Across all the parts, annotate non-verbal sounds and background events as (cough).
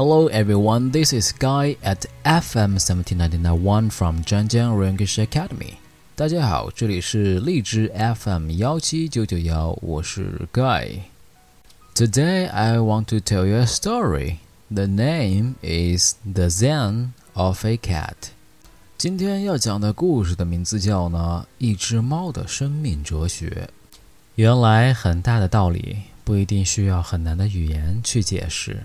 Hello everyone, this is Guy at FM 17991 from Zhangjiang Language Academy. 大家好，这里是荔枝 FM 幺七九九幺，我是 Guy。Today I want to tell you a story. The name is The Zen of a Cat. 今天要讲的故事的名字叫呢一只猫的生命哲学。原来很大的道理不一定需要很难的语言去解释。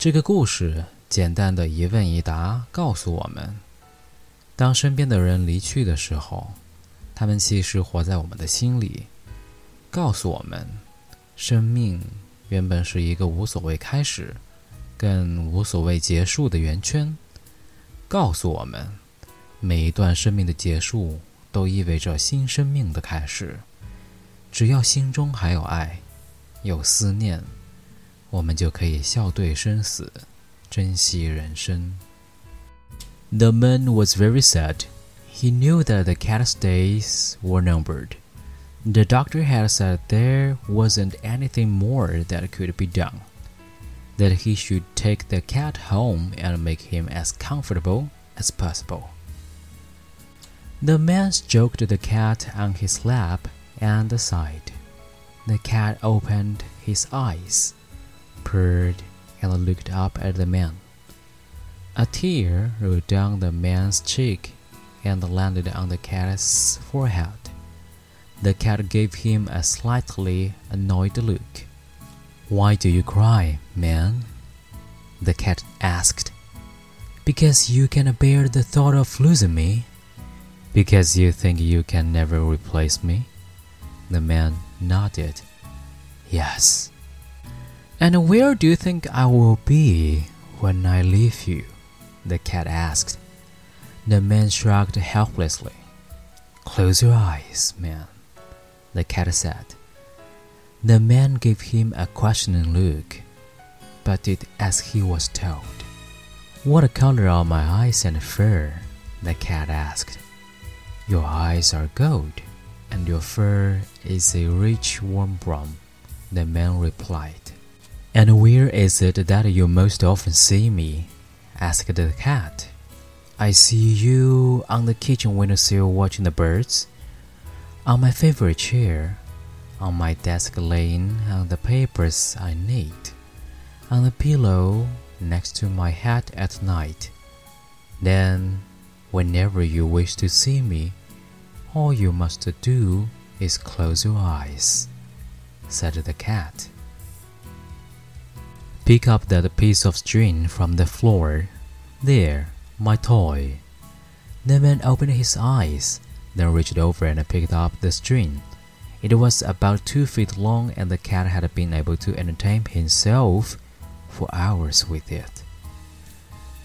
这个故事简单的一问一答告诉我们：当身边的人离去的时候，他们其实活在我们的心里，告诉我们，生命原本是一个无所谓开始，更无所谓结束的圆圈，告诉我们，每一段生命的结束都意味着新生命的开始。只要心中还有爱，有思念。我们就可以笑对生死，珍惜人生。The man was very sad. He knew that the cat's days were numbered. The doctor had said there wasn't anything more that could be done. That he should take the cat home and make him as comfortable as possible. The man stroked the cat on his lap and sighed. The cat opened his eyes purred and looked up at the man. A tear rolled down the man's cheek and landed on the cat's forehead. The cat gave him a slightly annoyed look. Why do you cry, man? The cat asked. Because you can bear the thought of losing me? Because you think you can never replace me? The man nodded. Yes. And where do you think I will be when I leave you? The cat asked. The man shrugged helplessly. Close your eyes, man, the cat said. The man gave him a questioning look, but did as he was told. What color are my eyes and fur? The cat asked. Your eyes are gold, and your fur is a rich warm brown, the man replied. And where is it that you most often see me? asked the cat. I see you on the kitchen windowsill watching the birds, on my favorite chair, on my desk laying on the papers I need, on the pillow next to my head at night. Then, whenever you wish to see me, all you must do is close your eyes, said the cat. Pick up that piece of string from the floor. There, my toy. The man opened his eyes, then reached over and picked up the string. It was about two feet long, and the cat had been able to entertain himself for hours with it.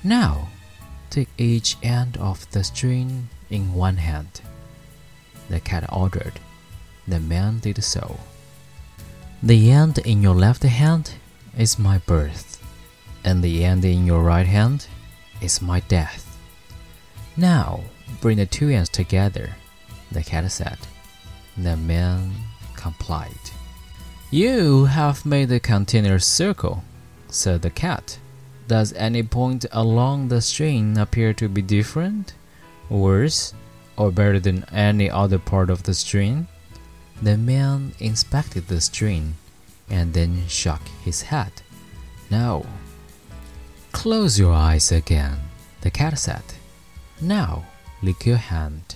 Now, take each end of the string in one hand. The cat ordered. The man did so. The end in your left hand is my birth, and the end in your right hand is my death. Now bring the two ends together, the cat said. The man complied. You have made a continuous circle, said the cat. Does any point along the string appear to be different, worse, or better than any other part of the string? The man inspected the string and then shook his head. No. Close your eyes again, the cat said. Now, lick your hand.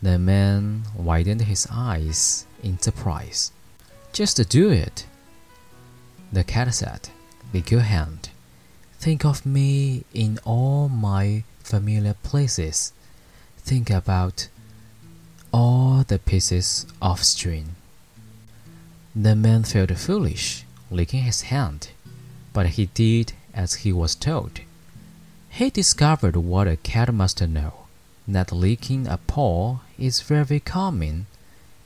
The man widened his eyes in surprise. Just do it. The cat said, Lick your hand. Think of me in all my familiar places. Think about all the pieces of string. The man felt foolish, licking his hand, but he did as he was told. He discovered what a cat must know that licking a paw is very common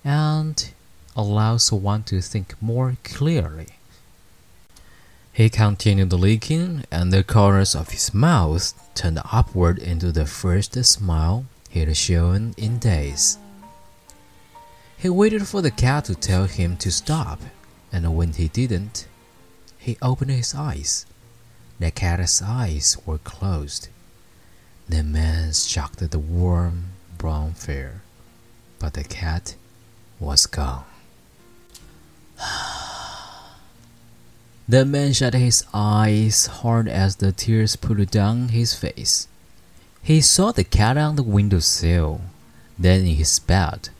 and allows one to think more clearly. He continued licking, and the corners of his mouth turned upward into the first smile he had shown in days. He waited for the cat to tell him to stop, and when he didn't, he opened his eyes. The cat's eyes were closed. The man stroked the warm brown fur, but the cat was gone. (sighs) the man shut his eyes hard as the tears poured down his face. He saw the cat on the window sill, then in his bed,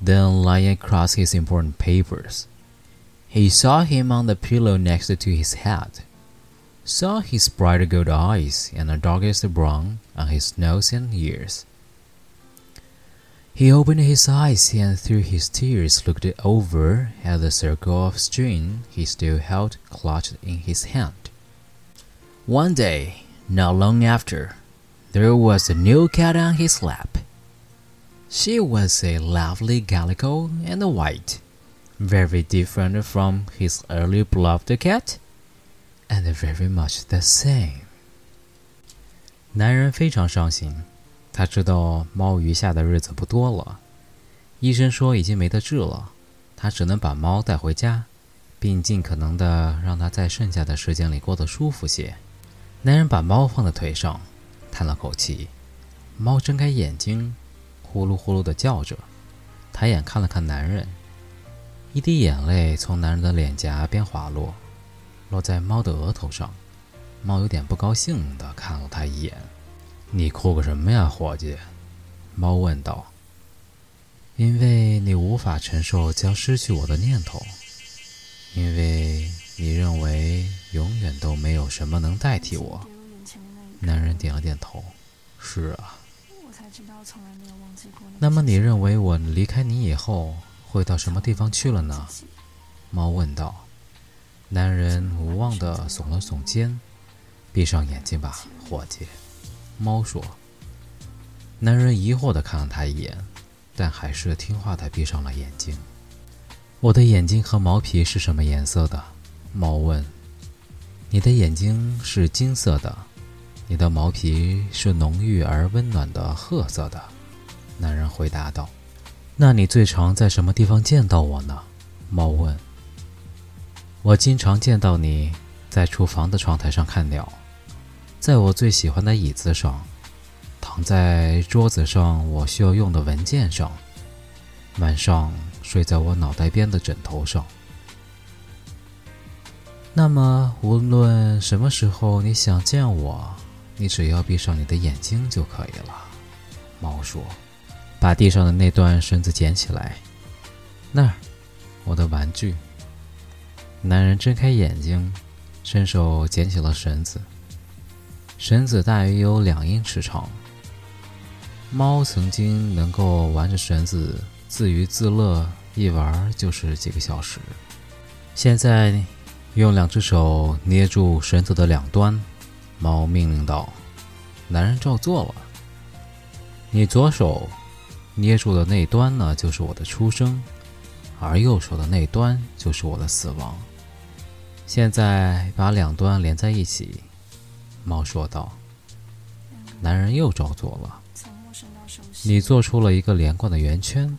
then lying across his important papers. He saw him on the pillow next to his head, saw his bright gold eyes and the darkest brown on his nose and ears. He opened his eyes and through his tears looked over at the circle of string he still held clutched in his hand. One day, not long after, there was a new cat on his lap. She was a lovely calico and white, very different from his early beloved cat, and very much the same. 男人非常伤心，他知道猫余下的日子不多了。医生说已经没得治了，他只能把猫带回家，并尽可能的让它在剩下的时间里过得舒服些。男人把猫放在腿上。叹了口气，猫睁开眼睛，呼噜呼噜的叫着，抬眼看了看男人，一滴眼泪从男人的脸颊边滑落，落在猫的额头上。猫有点不高兴的看了他一眼：“你哭个什么呀，伙计？”猫问道。“因为你无法承受将失去我的念头，因为你认为永远都没有什么能代替我。”男人点了点头，是啊。那么你认为我离开你以后会到什么地方去了呢？猫问道。男人无望地耸了耸肩，闭上眼睛吧，伙计。猫说。男人疑惑地看了他一眼，但还是听话地闭上了眼睛。我的眼睛和毛皮是什么颜色的？猫问。你的眼睛是金色的。你的毛皮是浓郁而温暖的褐色的，男人回答道。那你最常在什么地方见到我呢？猫问。我经常见到你在厨房的窗台上看鸟，在我最喜欢的椅子上，躺在桌子上我需要用的文件上，晚上睡在我脑袋边的枕头上。那么，无论什么时候你想见我。你只要闭上你的眼睛就可以了，猫说：“把地上的那段绳子捡起来。”那儿，我的玩具。男人睁开眼睛，伸手捡起了绳子。绳子大约有两英尺长。猫曾经能够玩着绳子自娱自乐，一玩就是几个小时。现在，用两只手捏住绳子的两端。猫命令道：“男人照做了。你左手捏住的那端呢，就是我的出生；而右手的那端就是我的死亡。现在把两端连在一起。”猫说道。男人又照做了。你做出了一个连贯的圆圈。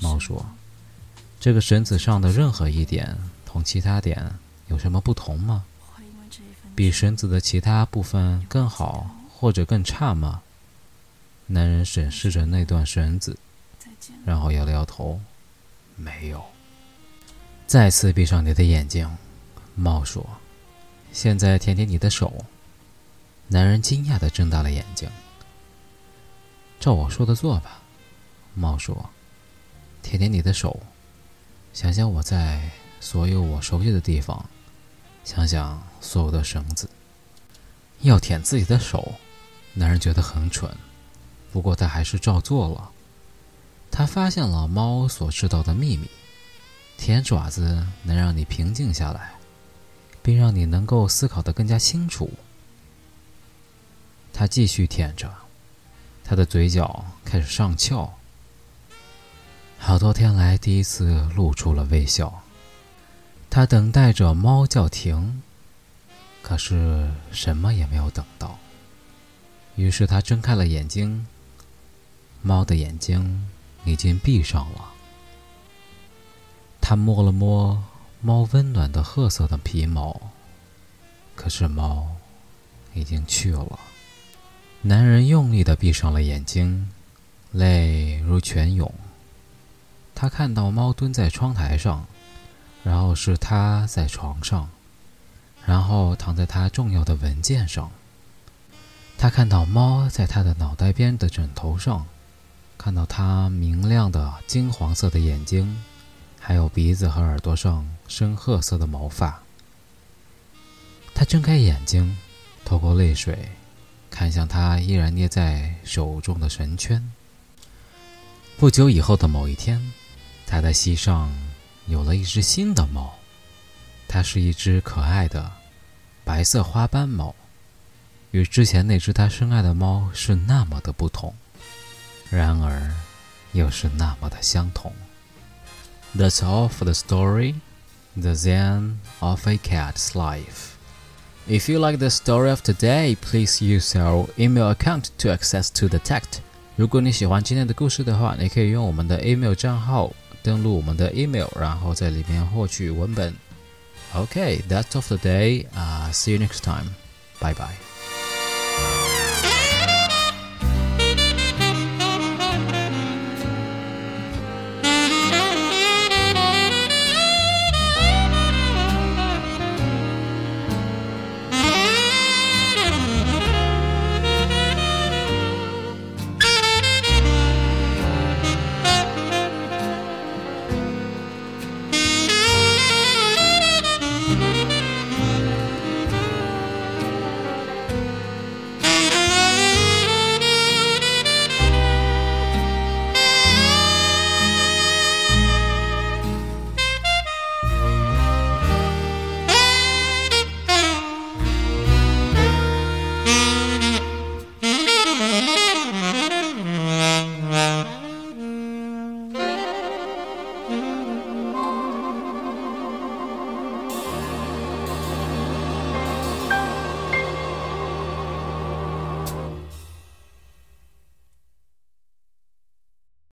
猫说：“这个绳子上的任何一点同其他点有什么不同吗？”比绳子的其他部分更好，或者更差吗？男人审视着那段绳子，然后摇了摇头，没有。再次闭上你的眼睛，猫说：“现在舔舔你的手。”男人惊讶的睁大了眼睛。照我说的做吧，猫说：“舔舔你的手，想想我在所有我熟悉的地方。”想想所有的绳子，要舔自己的手，男人觉得很蠢，不过他还是照做了。他发现了猫所知道的秘密：舔爪子能让你平静下来，并让你能够思考得更加清楚。他继续舔着，他的嘴角开始上翘，好多天来第一次露出了微笑。他等待着猫叫停，可是什么也没有等到。于是他睁开了眼睛，猫的眼睛已经闭上了。他摸了摸猫温暖的褐色的皮毛，可是猫已经去了。男人用力的闭上了眼睛，泪如泉涌。他看到猫蹲在窗台上，然后是他在床上，然后躺在他重要的文件上。他看到猫在他的脑袋边的枕头上，看到他明亮的金黄色的眼睛，还有鼻子和耳朵上深褐色的毛发。他睁开眼睛，透过泪水。看向他依然捏在手中的绳圈。不久以后的某一天，他的膝上有了一只新的猫，它是一只可爱的白色花斑猫，与之前那只他深爱的猫是那么的不同，然而又是那么的相同。That's all for the story, the Zen of a cat's life. If you like the story of today, please use our email account to access to the text. 如果你喜欢今天的故事的话，你可以用我们的 email 账号登录我们的 email，然后在里面获取文本。Okay, that's all for today. Uh, see you next time. Bye bye.